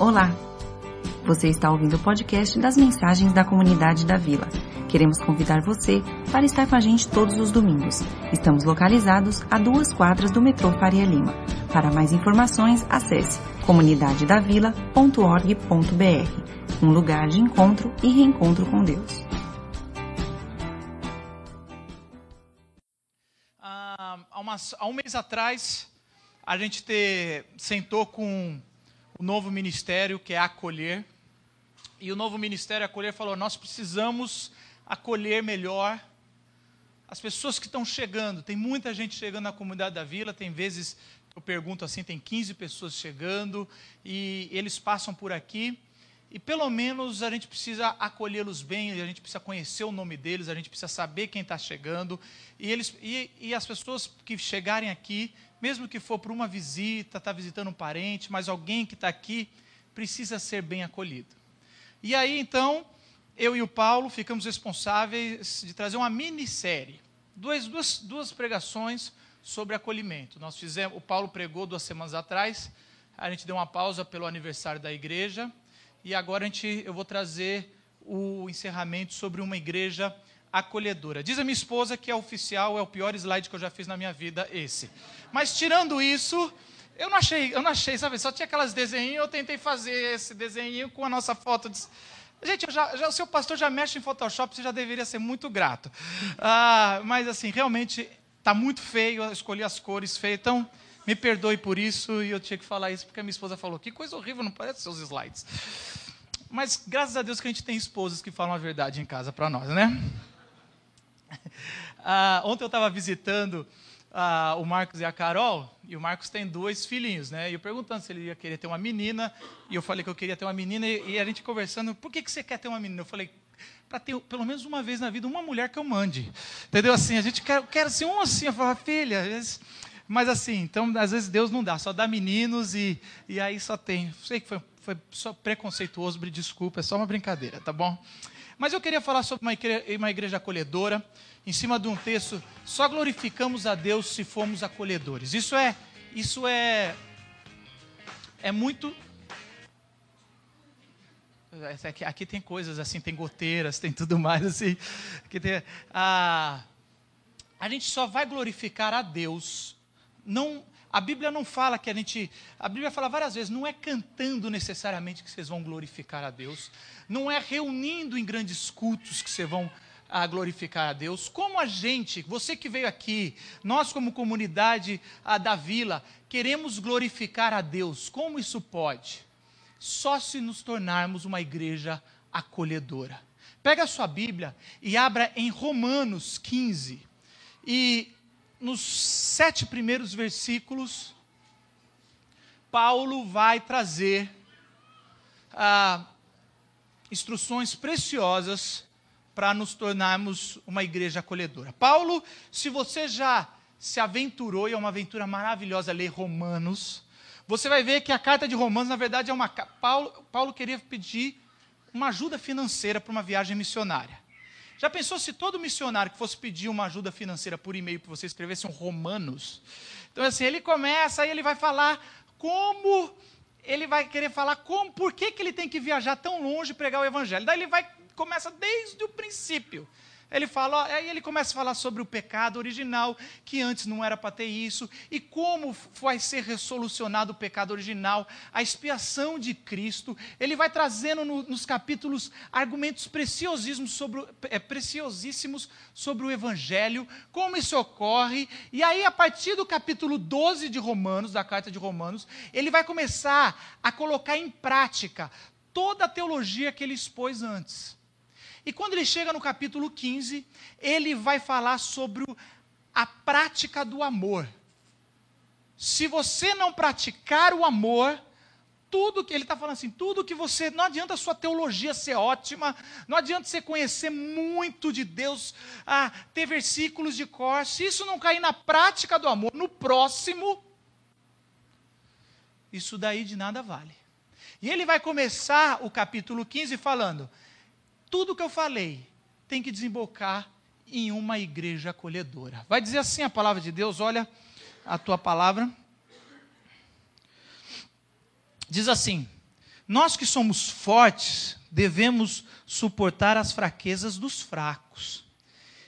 Olá! Você está ouvindo o podcast das mensagens da comunidade da Vila. Queremos convidar você para estar com a gente todos os domingos. Estamos localizados a duas quadras do metrô Faria Lima. Para mais informações, acesse comunidadedavila.org.br um lugar de encontro e reencontro com Deus. Ah, há, umas, há um mês atrás, a gente te, sentou com o novo ministério, que é Acolher. E o novo ministério Acolher falou: nós precisamos acolher melhor as pessoas que estão chegando. Tem muita gente chegando na comunidade da vila, tem vezes eu pergunto assim, tem 15 pessoas chegando e eles passam por aqui. E pelo menos a gente precisa acolhê-los bem, a gente precisa conhecer o nome deles, a gente precisa saber quem está chegando. E, eles, e, e as pessoas que chegarem aqui mesmo que for para uma visita, está visitando um parente, mas alguém que está aqui precisa ser bem acolhido. E aí, então, eu e o Paulo ficamos responsáveis de trazer uma minissérie, duas, duas, duas pregações sobre acolhimento. Nós fizemos, o Paulo pregou duas semanas atrás, a gente deu uma pausa pelo aniversário da igreja, e agora a gente, eu vou trazer o encerramento sobre uma igreja acolhedora. Diz a minha esposa que é oficial, é o pior slide que eu já fiz na minha vida, esse. Mas tirando isso, eu não achei, eu não achei, sabe? Só tinha aquelas desenhinhos, eu tentei fazer esse desenho com a nossa foto. De... Gente, já, já, o seu pastor já mexe em Photoshop, você já deveria ser muito grato. Ah, mas assim, realmente está muito feio, eu escolhi as cores feias, então me perdoe por isso, e eu tinha que falar isso porque a minha esposa falou, que coisa horrível, não parece seus slides. Mas graças a Deus que a gente tem esposas que falam a verdade em casa para nós, né? Ah, ontem eu estava visitando ah, o Marcos e a Carol, e o Marcos tem dois filhinhos, né? E eu perguntando se ele ia querer ter uma menina, e eu falei que eu queria ter uma menina, e, e a gente conversando, por que, que você quer ter uma menina? Eu falei, para ter pelo menos uma vez na vida uma mulher que eu mande. Entendeu? Assim, a gente quer, quer assim, um assim, eu falo, filha, mas assim, então às vezes Deus não dá, só dá meninos e, e aí só tem. Sei que foi, foi só preconceituoso, desculpa, é só uma brincadeira, tá bom? Mas eu queria falar sobre uma igreja, uma igreja acolhedora, em cima de um texto, só glorificamos a Deus se formos acolhedores. Isso é, isso é, é muito. Aqui, aqui tem coisas assim, tem goteiras, tem tudo mais assim. Aqui tem, a, a gente só vai glorificar a Deus, não a Bíblia não fala que a gente. A Bíblia fala várias vezes, não é cantando necessariamente que vocês vão glorificar a Deus, não é reunindo em grandes cultos que vocês vão a glorificar a Deus. Como a gente, você que veio aqui, nós como comunidade da vila, queremos glorificar a Deus. Como isso pode? Só se nos tornarmos uma igreja acolhedora. Pega a sua Bíblia e abra em Romanos 15. E nos sete primeiros versículos, Paulo vai trazer ah, instruções preciosas para nos tornarmos uma igreja acolhedora. Paulo, se você já se aventurou, e é uma aventura maravilhosa ler Romanos, você vai ver que a carta de Romanos, na verdade, é uma. Paulo, Paulo queria pedir uma ajuda financeira para uma viagem missionária. Já pensou se todo missionário que fosse pedir uma ajuda financeira por e-mail para você escrevesse um Romanos? Então, assim, ele começa, aí ele vai falar como, ele vai querer falar como, por que, que ele tem que viajar tão longe e pregar o evangelho. Daí ele vai, começa desde o princípio. Ele fala, aí ele começa a falar sobre o pecado original, que antes não era para ter isso, e como vai ser resolucionado o pecado original, a expiação de Cristo. Ele vai trazendo no, nos capítulos argumentos preciosíssimos sobre, é, preciosíssimos sobre o Evangelho, como isso ocorre, e aí a partir do capítulo 12 de Romanos, da carta de Romanos, ele vai começar a colocar em prática toda a teologia que ele expôs antes. E quando ele chega no capítulo 15, ele vai falar sobre a prática do amor. Se você não praticar o amor, tudo que ele está falando assim, tudo que você, não adianta a sua teologia ser ótima, não adianta você conhecer muito de Deus, ah, ter versículos de cor, se isso não cair na prática do amor, no próximo, isso daí de nada vale. E ele vai começar o capítulo 15 falando: tudo que eu falei tem que desembocar em uma igreja acolhedora. Vai dizer assim a palavra de Deus, olha a tua palavra. Diz assim: Nós que somos fortes, devemos suportar as fraquezas dos fracos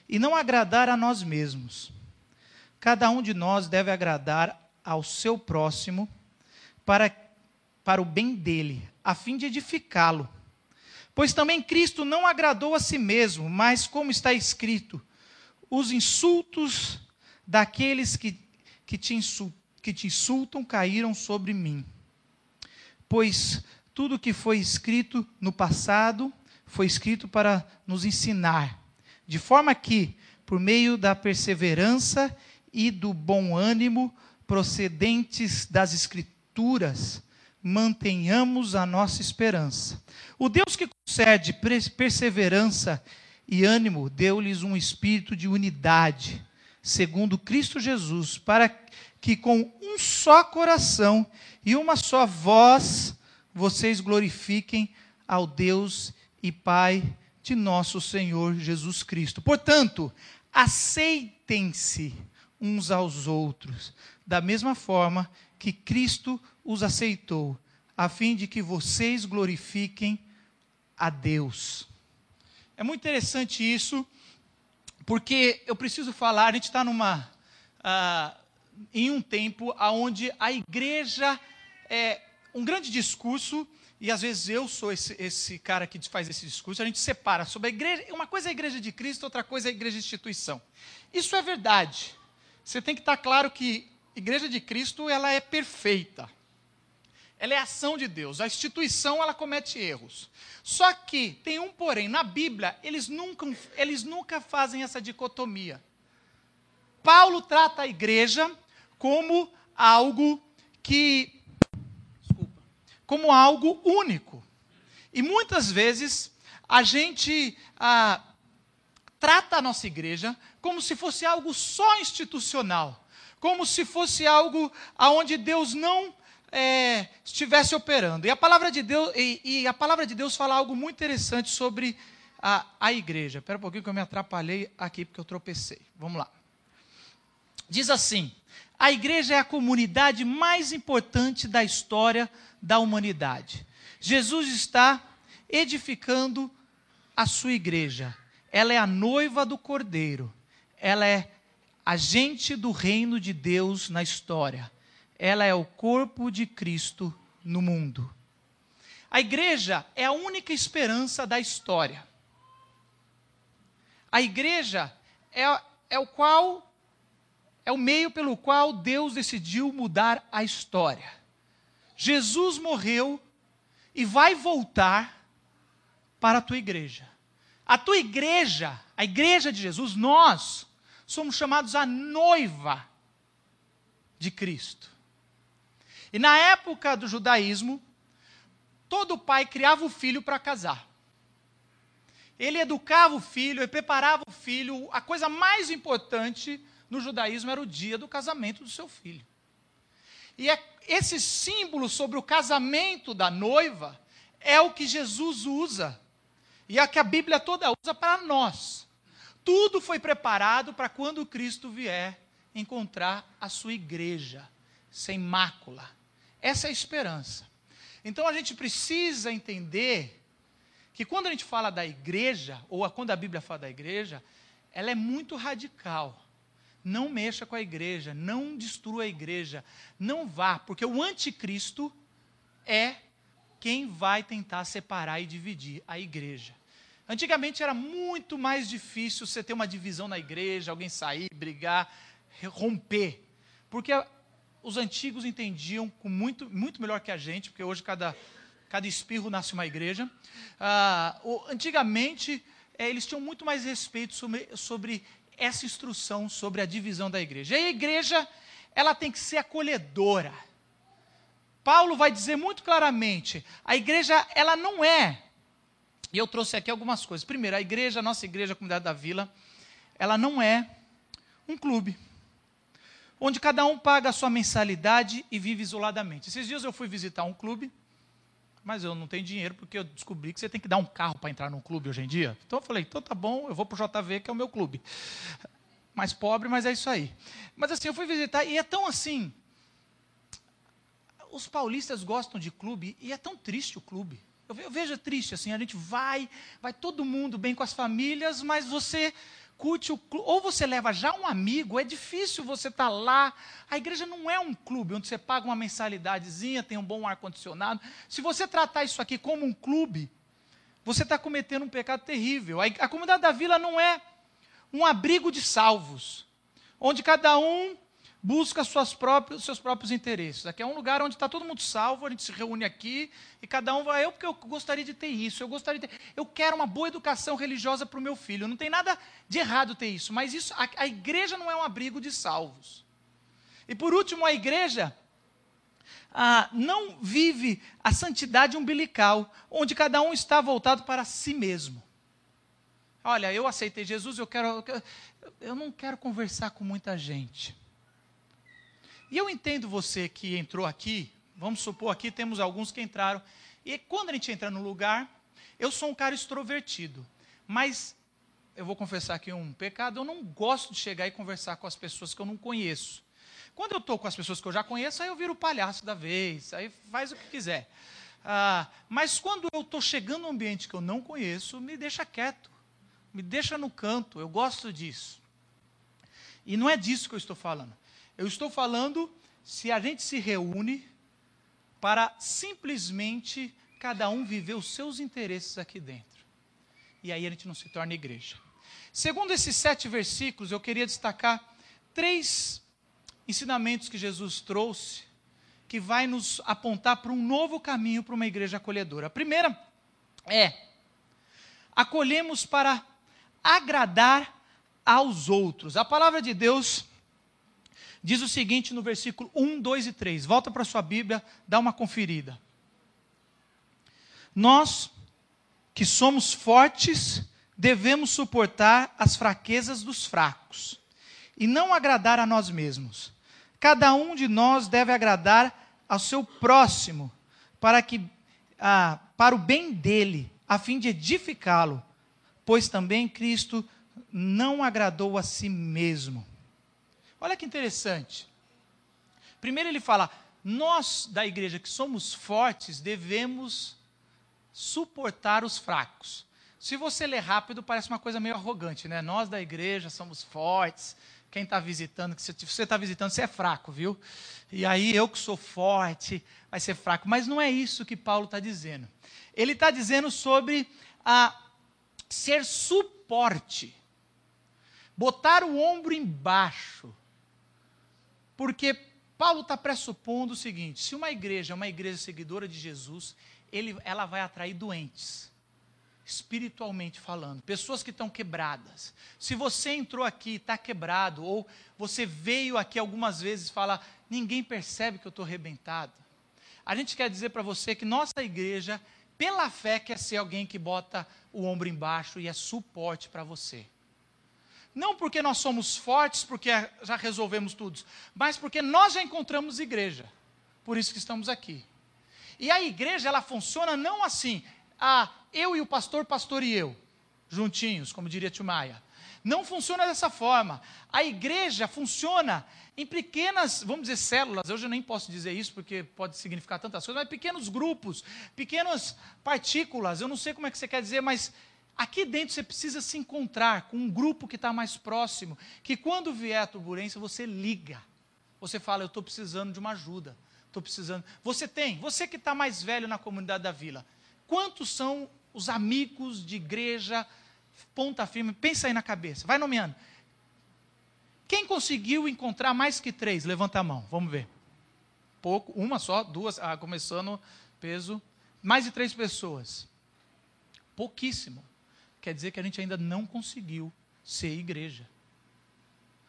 e não agradar a nós mesmos. Cada um de nós deve agradar ao seu próximo para, para o bem dele, a fim de edificá-lo. Pois também Cristo não agradou a si mesmo, mas, como está escrito, os insultos daqueles que, que, te, insultam, que te insultam caíram sobre mim. Pois tudo que foi escrito no passado foi escrito para nos ensinar, de forma que, por meio da perseverança e do bom ânimo procedentes das Escrituras, mantenhamos a nossa esperança. O Deus que concede perseverança e ânimo deu-lhes um espírito de unidade, segundo Cristo Jesus, para que com um só coração e uma só voz vocês glorifiquem ao Deus e Pai de nosso Senhor Jesus Cristo. Portanto, aceitem-se uns aos outros, da mesma forma que Cristo os aceitou, a fim de que vocês glorifiquem a Deus. É muito interessante isso, porque eu preciso falar, a gente está numa. Uh, em um tempo onde a igreja é um grande discurso, e às vezes eu sou esse, esse cara que faz esse discurso, a gente separa sobre a igreja, uma coisa é a igreja de Cristo, outra coisa é a igreja de instituição. Isso é verdade. Você tem que estar claro que a igreja de Cristo ela é perfeita. Ela é ação de Deus. A instituição ela comete erros. Só que tem um porém, na Bíblia, eles nunca, eles nunca fazem essa dicotomia. Paulo trata a igreja como algo que desculpa, como algo único. E muitas vezes a gente ah, trata a nossa igreja como se fosse algo só institucional, como se fosse algo aonde Deus não é, estivesse operando. E a palavra de Deus e, e, a palavra de Deus fala algo muito interessante sobre a, a igreja. Espera um pouquinho que eu me atrapalhei aqui porque eu tropecei. Vamos lá. Diz assim: a igreja é a comunidade mais importante da história da humanidade. Jesus está edificando a sua igreja. Ela é a noiva do cordeiro. Ela é agente do reino de Deus na história. Ela é o corpo de Cristo no mundo. A igreja é a única esperança da história. A igreja é, é o qual é o meio pelo qual Deus decidiu mudar a história. Jesus morreu e vai voltar para a tua igreja. A tua igreja, a igreja de Jesus, nós somos chamados a noiva de Cristo. E na época do judaísmo, todo pai criava o filho para casar. Ele educava o filho, ele preparava o filho. A coisa mais importante no judaísmo era o dia do casamento do seu filho. E é esse símbolo sobre o casamento da noiva é o que Jesus usa. E é o que a Bíblia toda usa para nós. Tudo foi preparado para quando Cristo vier encontrar a sua igreja sem mácula. Essa é a esperança. Então a gente precisa entender que quando a gente fala da igreja, ou quando a Bíblia fala da igreja, ela é muito radical. Não mexa com a igreja, não destrua a igreja, não vá, porque o anticristo é quem vai tentar separar e dividir a igreja. Antigamente era muito mais difícil você ter uma divisão na igreja, alguém sair, brigar, romper. Porque os antigos entendiam com muito, muito melhor que a gente, porque hoje cada, cada espirro nasce uma igreja. Ah, o, antigamente, é, eles tinham muito mais respeito sobre, sobre essa instrução sobre a divisão da igreja. E a igreja, ela tem que ser acolhedora. Paulo vai dizer muito claramente, a igreja, ela não é. E eu trouxe aqui algumas coisas. Primeiro, a igreja, a nossa igreja, a comunidade da vila, ela não é um clube onde cada um paga a sua mensalidade e vive isoladamente. Esses dias eu fui visitar um clube mas eu não tenho dinheiro porque eu descobri que você tem que dar um carro para entrar num clube hoje em dia. Então eu falei, então tá bom, eu vou para o JV, que é o meu clube. Mais pobre, mas é isso aí. Mas assim, eu fui visitar e é tão assim. os paulistas gostam de clube e é tão triste o clube. Eu vejo triste assim, a gente vai, vai todo mundo bem com as famílias, mas você o clube, ou você leva já um amigo, é difícil você estar tá lá. A igreja não é um clube onde você paga uma mensalidadezinha, tem um bom ar-condicionado. Se você tratar isso aqui como um clube, você está cometendo um pecado terrível. A, a comunidade da vila não é um abrigo de salvos, onde cada um busca suas próprios, seus próprios interesses. Aqui é um lugar onde está todo mundo salvo, a gente se reúne aqui e cada um vai, eu porque eu gostaria de ter isso, eu gostaria de ter, eu quero uma boa educação religiosa para o meu filho. Não tem nada de errado ter isso, mas isso a, a igreja não é um abrigo de salvos. E por último, a igreja ah, não vive a santidade umbilical, onde cada um está voltado para si mesmo. Olha, eu aceitei Jesus, eu quero, eu não quero conversar com muita gente. E eu entendo você que entrou aqui, vamos supor aqui temos alguns que entraram, e quando a gente entra no lugar, eu sou um cara extrovertido, mas eu vou confessar aqui um pecado, eu não gosto de chegar e conversar com as pessoas que eu não conheço. Quando eu estou com as pessoas que eu já conheço, aí eu viro o palhaço da vez, aí faz o que quiser. Ah, mas quando eu estou chegando num ambiente que eu não conheço, me deixa quieto, me deixa no canto, eu gosto disso. E não é disso que eu estou falando. Eu estou falando se a gente se reúne para simplesmente cada um viver os seus interesses aqui dentro. E aí a gente não se torna igreja. Segundo esses sete versículos, eu queria destacar três ensinamentos que Jesus trouxe que vai nos apontar para um novo caminho para uma igreja acolhedora. A primeira é: acolhemos para agradar aos outros. A palavra de Deus diz o seguinte no versículo 1, 2 e 3. Volta para sua Bíblia, dá uma conferida. Nós, que somos fortes, devemos suportar as fraquezas dos fracos e não agradar a nós mesmos. Cada um de nós deve agradar ao seu próximo, para que ah, para o bem dele, a fim de edificá-lo, pois também Cristo não agradou a si mesmo. Olha que interessante. Primeiro ele fala: nós da igreja que somos fortes devemos suportar os fracos. Se você ler rápido, parece uma coisa meio arrogante, né? Nós da igreja somos fortes. Quem está visitando, se você está visitando, você é fraco, viu? E aí eu que sou forte, vai ser fraco. Mas não é isso que Paulo está dizendo. Ele está dizendo sobre a ser suporte, botar o ombro embaixo, porque Paulo está pressupondo o seguinte: se uma igreja é uma igreja seguidora de Jesus, ele, ela vai atrair doentes, espiritualmente falando, pessoas que estão quebradas. Se você entrou aqui e está quebrado, ou você veio aqui algumas vezes e fala, ninguém percebe que eu estou arrebentado. A gente quer dizer para você que nossa igreja, pela fé, quer ser alguém que bota o ombro embaixo e é suporte para você. Não porque nós somos fortes, porque já resolvemos tudo, mas porque nós já encontramos igreja. Por isso que estamos aqui. E a igreja, ela funciona não assim, ah, eu e o pastor, pastor e eu, juntinhos, como diria Tio Maia. Não funciona dessa forma. A igreja funciona em pequenas, vamos dizer, células. Hoje eu nem posso dizer isso porque pode significar tantas coisas, mas pequenos grupos, pequenas partículas. Eu não sei como é que você quer dizer, mas Aqui dentro você precisa se encontrar com um grupo que está mais próximo, que quando vier a turbulência você liga. Você fala, eu estou precisando de uma ajuda. Estou precisando. Você tem, você que está mais velho na comunidade da vila, quantos são os amigos de igreja, ponta firme? Pensa aí na cabeça, vai nomeando. Quem conseguiu encontrar mais que três? Levanta a mão, vamos ver. Pouco, uma só, duas, ah, começando peso. Mais de três pessoas. Pouquíssimo quer dizer que a gente ainda não conseguiu ser igreja.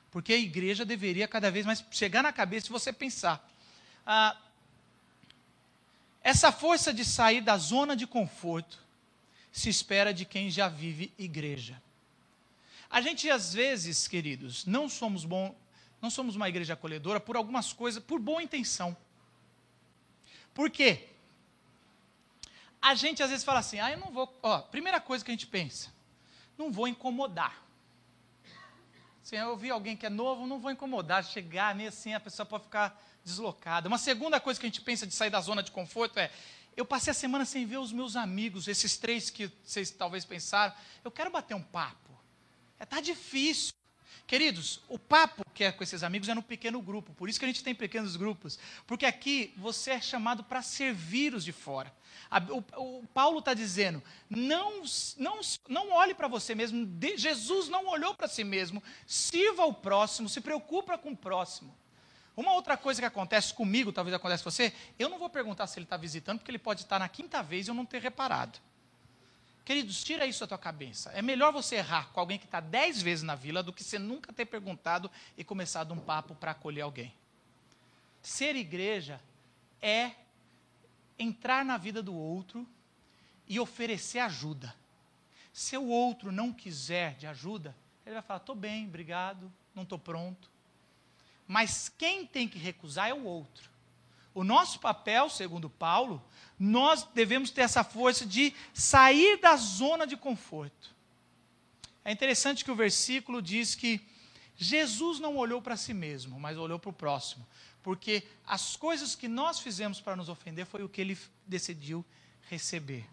Porque a igreja deveria cada vez mais chegar na cabeça e você pensar. Ah, essa força de sair da zona de conforto se espera de quem já vive igreja. A gente às vezes, queridos, não somos bom, não somos uma igreja acolhedora por algumas coisas, por boa intenção. Por quê? A gente às vezes fala assim: ah, eu não vou. Ó, primeira coisa que a gente pensa: não vou incomodar. Se eu ouvir alguém que é novo, não vou incomodar. Chegar meio assim, a pessoa pode ficar deslocada. Uma segunda coisa que a gente pensa de sair da zona de conforto é: eu passei a semana sem ver os meus amigos, esses três que vocês talvez pensaram, eu quero bater um papo. É tá difícil. Queridos, o papo que é com esses amigos é no pequeno grupo, por isso que a gente tem pequenos grupos, porque aqui você é chamado para servir os de fora. A, o, o, Paulo está dizendo: não, não, não olhe para você mesmo, de, Jesus não olhou para si mesmo, sirva o próximo, se preocupa com o próximo. Uma outra coisa que acontece comigo, talvez acontece com você, eu não vou perguntar se ele está visitando, porque ele pode estar na quinta vez e eu não ter reparado. Queridos, tira isso da tua cabeça. É melhor você errar com alguém que está dez vezes na vila do que você nunca ter perguntado e começado um papo para acolher alguém. Ser igreja é entrar na vida do outro e oferecer ajuda. Se o outro não quiser de ajuda, ele vai falar: estou bem, obrigado, não estou pronto. Mas quem tem que recusar é o outro. O nosso papel, segundo Paulo, nós devemos ter essa força de sair da zona de conforto. É interessante que o versículo diz que Jesus não olhou para si mesmo, mas olhou para o próximo. Porque as coisas que nós fizemos para nos ofender foi o que ele decidiu receber.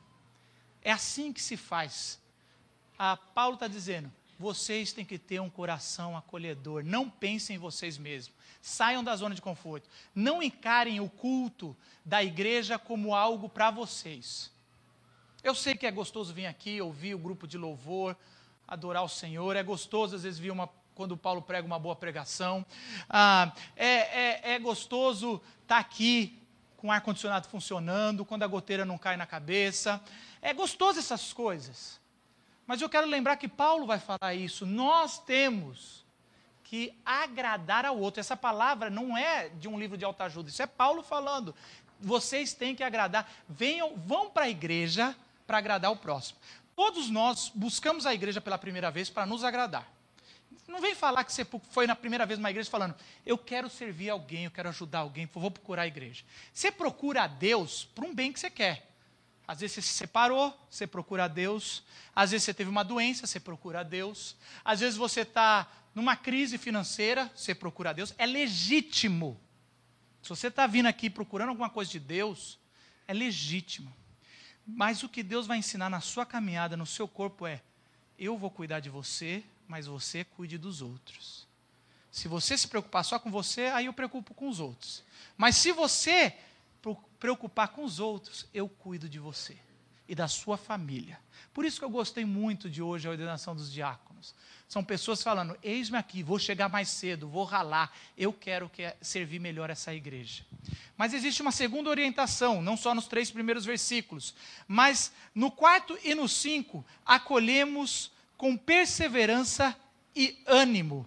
É assim que se faz. A Paulo está dizendo: vocês têm que ter um coração acolhedor. Não pensem em vocês mesmos. Saiam da zona de conforto. Não encarem o culto da igreja como algo para vocês. Eu sei que é gostoso vir aqui, ouvir o grupo de louvor, adorar o Senhor. É gostoso, às vezes, vir uma, quando o Paulo prega uma boa pregação. Ah, é, é, é gostoso estar tá aqui com o ar-condicionado funcionando, quando a goteira não cai na cabeça. É gostoso essas coisas. Mas eu quero lembrar que Paulo vai falar isso. Nós temos que agradar ao outro. Essa palavra não é de um livro de autoajuda, isso é Paulo falando. Vocês têm que agradar. Venham, vão para a igreja para agradar o próximo. Todos nós buscamos a igreja pela primeira vez para nos agradar. Não vem falar que você foi na primeira vez numa igreja falando, eu quero servir alguém, eu quero ajudar alguém, vou procurar a igreja. Você procura a Deus para um bem que você quer. Às vezes você se separou, você procura a Deus. Às vezes você teve uma doença, você procura a Deus. Às vezes você está numa crise financeira, você procura a Deus. É legítimo. Se você está vindo aqui procurando alguma coisa de Deus, é legítimo. Mas o que Deus vai ensinar na sua caminhada, no seu corpo, é: eu vou cuidar de você, mas você cuide dos outros. Se você se preocupar só com você, aí eu preocupo com os outros. Mas se você preocupar com os outros, eu cuido de você e da sua família. Por isso que eu gostei muito de hoje a ordenação dos diáconos. São pessoas falando: eis-me aqui, vou chegar mais cedo, vou ralar, eu quero que servir melhor essa igreja. Mas existe uma segunda orientação, não só nos três primeiros versículos, mas no quarto e no cinco, acolhemos com perseverança e ânimo.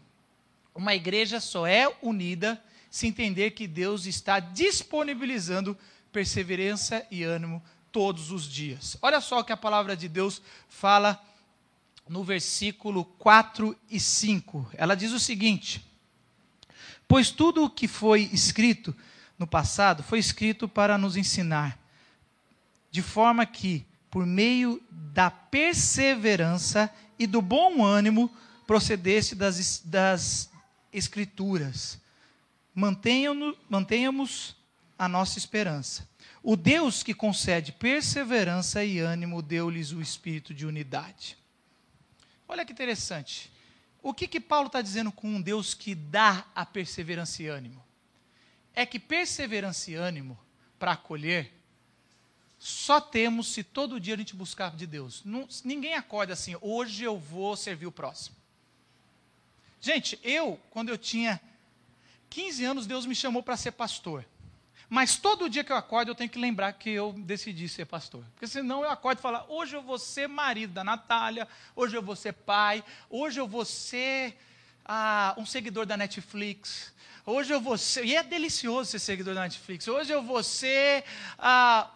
Uma igreja só é unida se entender que Deus está disponibilizando perseverança e ânimo todos os dias. Olha só o que a palavra de Deus fala no versículo 4 e 5. Ela diz o seguinte: Pois tudo o que foi escrito no passado foi escrito para nos ensinar, de forma que, por meio da perseverança e do bom ânimo, procedesse das, das Escrituras mantenhamos a nossa esperança. O Deus que concede perseverança e ânimo deu-lhes o espírito de unidade. Olha que interessante. O que, que Paulo está dizendo com um Deus que dá a perseverança e ânimo? É que perseverança e ânimo para acolher só temos se todo dia a gente buscar de Deus. Ninguém acorda assim, hoje eu vou servir o próximo. Gente, eu, quando eu tinha 15 anos Deus me chamou para ser pastor. Mas todo dia que eu acordo, eu tenho que lembrar que eu decidi ser pastor. Porque senão eu acordo e falo, hoje eu vou ser marido da Natália, hoje eu vou ser pai, hoje eu vou ser ah, um seguidor da Netflix, hoje eu vou ser. E é delicioso ser seguidor da Netflix. Hoje eu vou ser ah,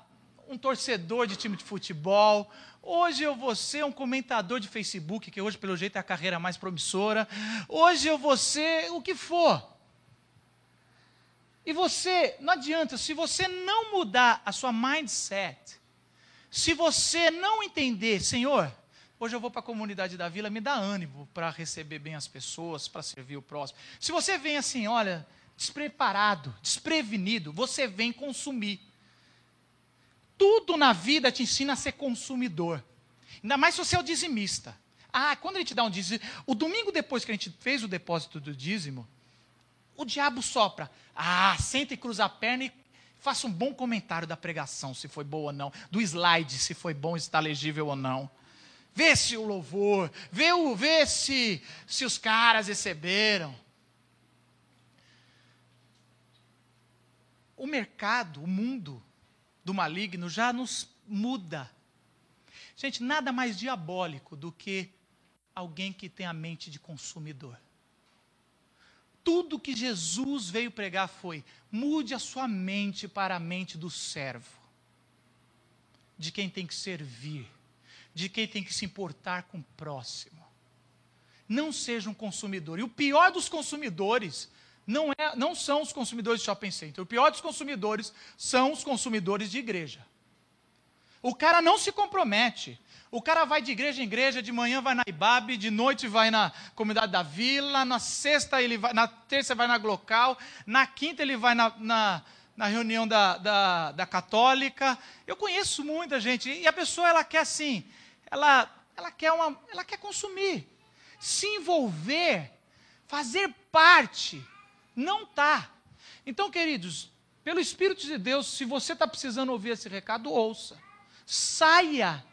um torcedor de time de futebol. Hoje eu vou ser um comentador de Facebook, que hoje, pelo jeito, é a carreira mais promissora. Hoje eu vou ser o que for. E você, não adianta, se você não mudar a sua mindset, se você não entender, Senhor, hoje eu vou para a comunidade da vila, me dá ânimo para receber bem as pessoas, para servir o próximo. Se você vem assim, olha, despreparado, desprevenido, você vem consumir. Tudo na vida te ensina a ser consumidor. Ainda mais se você é o dizimista. Ah, quando a gente dá um dízimo. O domingo depois que a gente fez o depósito do dízimo, o diabo sopra. Ah, senta e cruza a perna e faça um bom comentário da pregação, se foi boa ou não. Do slide, se foi bom, se está legível ou não. Vê se o louvor, vê, o, vê se, se os caras receberam. O mercado, o mundo do maligno já nos muda. Gente, nada mais diabólico do que alguém que tem a mente de consumidor. Tudo que Jesus veio pregar foi: mude a sua mente para a mente do servo, de quem tem que servir, de quem tem que se importar com o próximo. Não seja um consumidor. E o pior dos consumidores não, é, não são os consumidores de shopping center. O pior dos consumidores são os consumidores de igreja. O cara não se compromete. O cara vai de igreja em igreja, de manhã vai na Ibabe, de noite vai na comunidade da vila, na sexta ele vai, na terça vai na Glocal, na quinta ele vai na, na, na reunião da, da, da, católica. Eu conheço muita gente, e a pessoa ela quer assim, ela, ela, quer uma, ela quer consumir, se envolver, fazer parte. Não está. Então, queridos, pelo Espírito de Deus, se você está precisando ouvir esse recado, ouça. Saia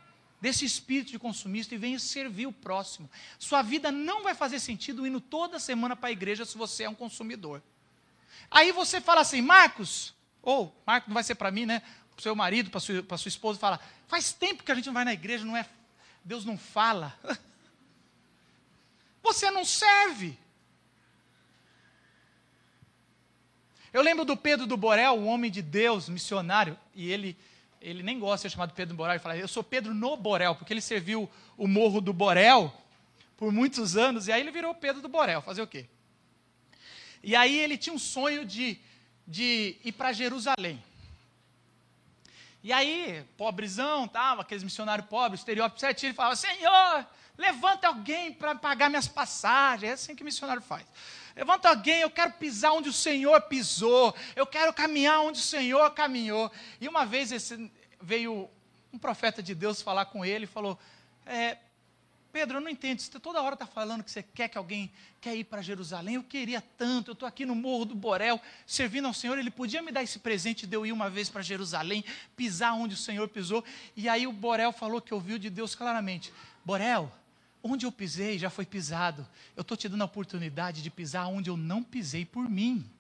desse espírito de consumista e venha servir o próximo. Sua vida não vai fazer sentido indo toda semana para a igreja se você é um consumidor. Aí você fala assim, Marcos, ou Marcos não vai ser para mim, né? Para o seu marido, para sua, para sua esposa, fala, faz tempo que a gente não vai na igreja, não é? Deus não fala. Você não serve. Eu lembro do Pedro do Borel, um homem de Deus, missionário, e ele ele nem gosta de ser chamado Pedro Borel, ele fala, eu sou Pedro no Borel, porque ele serviu o morro do Borel por muitos anos, e aí ele virou Pedro do Borel, fazer o quê? E aí ele tinha um sonho de, de ir para Jerusalém. E aí, pobrezão, tava, aqueles missionários pobres, estereótipo certinho, ele falava, Senhor, levanta alguém para pagar minhas passagens. É assim que missionário faz. Levanta alguém, eu quero pisar onde o Senhor pisou, eu quero caminhar onde o Senhor caminhou. E uma vez esse, veio um profeta de Deus falar com ele e falou: é, Pedro, eu não entendo, você toda hora está falando que você quer que alguém quer ir para Jerusalém, eu queria tanto, eu estou aqui no Morro do Borel, servindo ao Senhor, ele podia me dar esse presente de eu ir uma vez para Jerusalém, pisar onde o Senhor pisou, e aí o Borel falou que ouviu de Deus claramente, Borel, Onde eu pisei já foi pisado. Eu estou te dando a oportunidade de pisar onde eu não pisei por mim.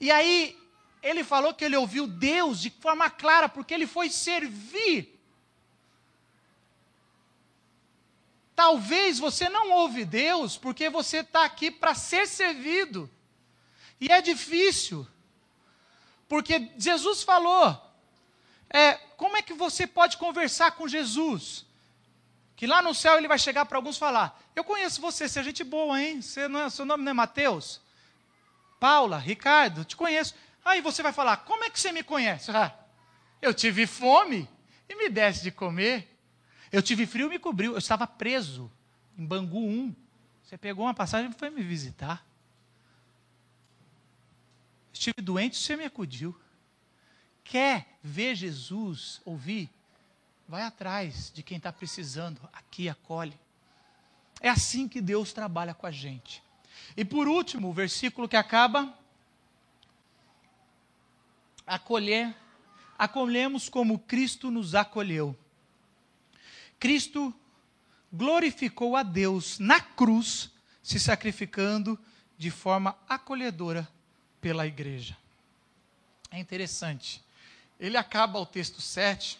E aí, ele falou que ele ouviu Deus de forma clara, porque ele foi servir. Talvez você não ouve Deus porque você está aqui para ser servido. E é difícil. Porque Jesus falou: é, como é que você pode conversar com Jesus? Que lá no céu ele vai chegar para alguns falar: Eu conheço você, você é gente boa, hein? Você não é, seu nome não é Mateus? Paula, Ricardo, te conheço. Aí você vai falar: Como é que você me conhece? Ah, eu tive fome e me desse de comer. Eu tive frio e me cobriu. Eu estava preso em Bangu 1. Você pegou uma passagem e foi me visitar. Estive doente, você me acudiu. Quer ver Jesus, ouvir? Vai atrás de quem está precisando, aqui acolhe. É assim que Deus trabalha com a gente. E por último, o versículo que acaba: acolher, acolhemos como Cristo nos acolheu. Cristo glorificou a Deus na cruz, se sacrificando de forma acolhedora pela igreja. É interessante. Ele acaba o texto 7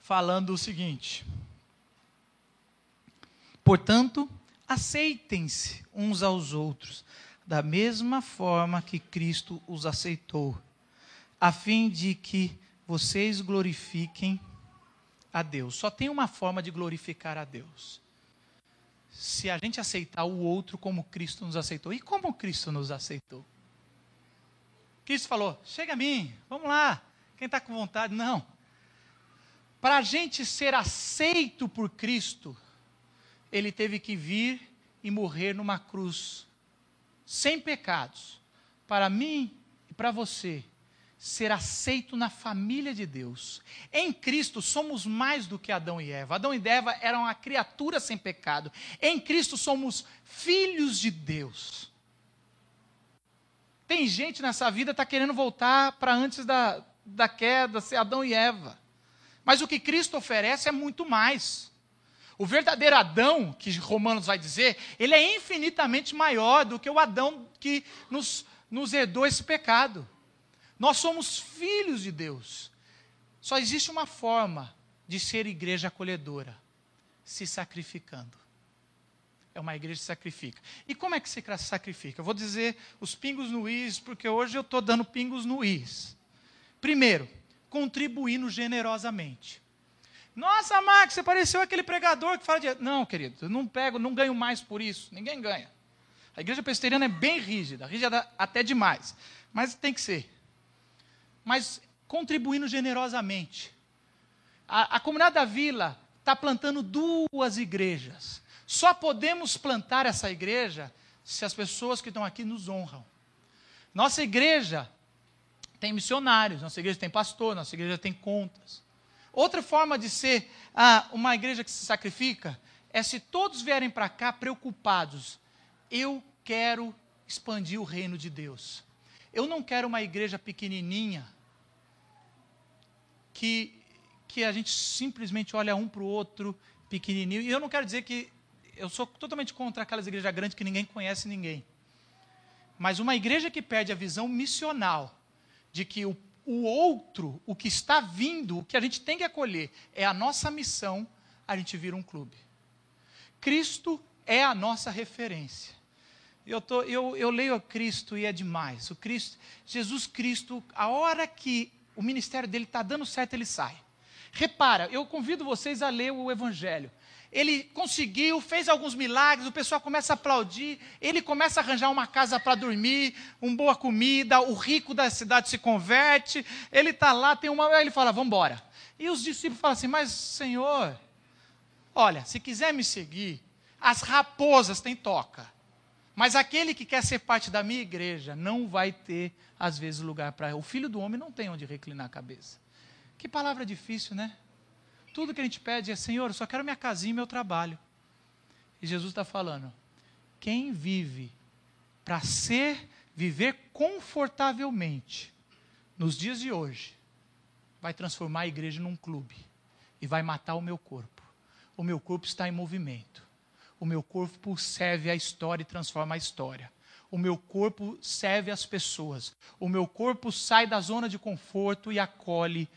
falando o seguinte: Portanto, aceitem-se uns aos outros, da mesma forma que Cristo os aceitou, a fim de que vocês glorifiquem a Deus. Só tem uma forma de glorificar a Deus. Se a gente aceitar o outro como Cristo nos aceitou. E como Cristo nos aceitou? Cristo falou: chega a mim, vamos lá. Quem está com vontade? Não. Para a gente ser aceito por Cristo, ele teve que vir e morrer numa cruz, sem pecados, para mim e para você, ser aceito na família de Deus. Em Cristo somos mais do que Adão e Eva. Adão e Eva eram a criatura sem pecado. Em Cristo somos filhos de Deus. Tem gente nessa vida que está querendo voltar para antes da, da queda, ser Adão e Eva. Mas o que Cristo oferece é muito mais. O verdadeiro Adão, que Romanos vai dizer, ele é infinitamente maior do que o Adão que nos, nos herdou esse pecado. Nós somos filhos de Deus. Só existe uma forma de ser igreja acolhedora: se sacrificando. É uma igreja que sacrifica. E como é que se sacrifica? Eu vou dizer os pingos no is, porque hoje eu estou dando pingos no is. Primeiro, contribuindo generosamente. Nossa, Max, você pareceu aquele pregador que fala de. Não, querido, eu não pego, não ganho mais por isso. Ninguém ganha. A igreja presbiteriana é bem rígida, rígida até demais. Mas tem que ser mas contribuindo generosamente. A, a comunidade da vila está plantando duas igrejas. Só podemos plantar essa igreja se as pessoas que estão aqui nos honram. Nossa igreja tem missionários, nossa igreja tem pastor, nossa igreja tem contas. Outra forma de ser ah, uma igreja que se sacrifica é se todos vierem para cá preocupados. Eu quero expandir o reino de Deus. Eu não quero uma igreja pequenininha que, que a gente simplesmente olha um para o outro pequenininho. E eu não quero dizer que eu sou totalmente contra aquelas igrejas grandes que ninguém conhece ninguém. Mas uma igreja que perde a visão missional de que o, o outro, o que está vindo, o que a gente tem que acolher é a nossa missão, a gente vira um clube. Cristo é a nossa referência. Eu, tô, eu, eu leio a Cristo e é demais. O Cristo, Jesus Cristo, a hora que o ministério dele está dando certo, ele sai. Repara, eu convido vocês a ler o Evangelho. Ele conseguiu, fez alguns milagres, o pessoal começa a aplaudir, ele começa a arranjar uma casa para dormir, uma boa comida, o rico da cidade se converte, ele está lá, tem uma. Aí ele fala, vamos embora. E os discípulos falam assim: Mas, Senhor, olha, se quiser me seguir, as raposas têm toca. Mas aquele que quer ser parte da minha igreja não vai ter, às vezes, lugar para. O filho do homem não tem onde reclinar a cabeça. Que palavra difícil, né? Tudo que a gente pede é: Senhor, só quero minha casinha e meu trabalho. E Jesus está falando: quem vive para ser, viver confortavelmente nos dias de hoje, vai transformar a igreja num clube e vai matar o meu corpo. O meu corpo está em movimento. O meu corpo serve a história e transforma a história. O meu corpo serve as pessoas. O meu corpo sai da zona de conforto e acolhe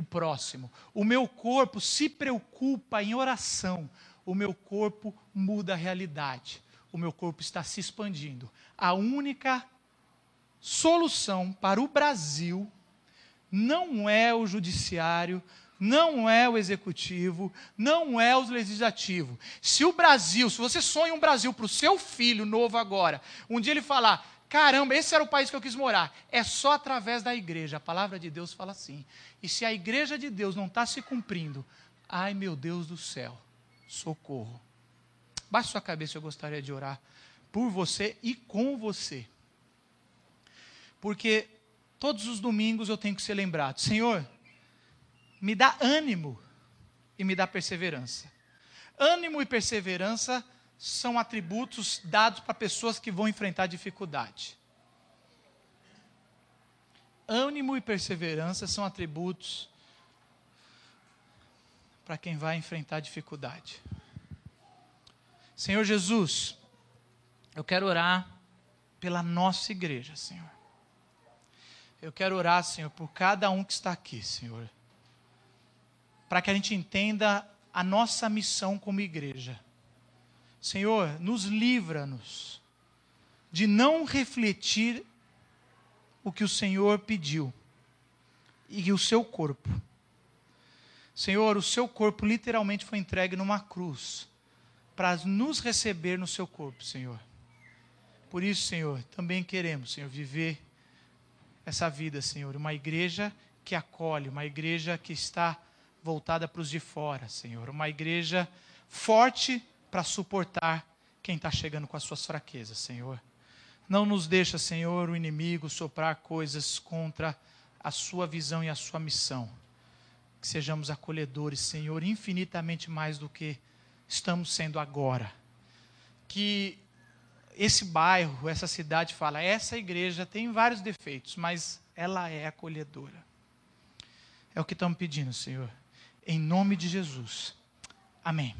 o próximo. O meu corpo se preocupa em oração. O meu corpo muda a realidade. O meu corpo está se expandindo. A única solução para o Brasil não é o judiciário, não é o executivo, não é o legislativo. Se o Brasil, se você sonha um Brasil para o seu filho novo agora, um dia ele falar: caramba, esse era o país que eu quis morar, é só através da igreja. A palavra de Deus fala assim. E se a igreja de Deus não está se cumprindo, ai meu Deus do céu, socorro. Baixe sua cabeça, eu gostaria de orar por você e com você. Porque todos os domingos eu tenho que ser lembrado: Senhor, me dá ânimo e me dá perseverança. Ânimo e perseverança são atributos dados para pessoas que vão enfrentar dificuldade. Ânimo e perseverança são atributos para quem vai enfrentar dificuldade. Senhor Jesus, eu quero orar pela nossa igreja, Senhor. Eu quero orar, Senhor, por cada um que está aqui, Senhor para que a gente entenda a nossa missão como igreja. Senhor, nos livra-nos de não refletir o que o Senhor pediu e o seu corpo. Senhor, o seu corpo literalmente foi entregue numa cruz para nos receber no seu corpo, Senhor. Por isso, Senhor, também queremos, Senhor, viver essa vida, Senhor, uma igreja que acolhe, uma igreja que está voltada para os de fora, Senhor. Uma igreja forte para suportar quem está chegando com as suas fraquezas, Senhor. Não nos deixa, Senhor, o inimigo soprar coisas contra a sua visão e a sua missão. Que sejamos acolhedores, Senhor, infinitamente mais do que estamos sendo agora. Que esse bairro, essa cidade fala, essa igreja tem vários defeitos, mas ela é acolhedora. É o que estamos pedindo, Senhor. Em nome de Jesus. Amém.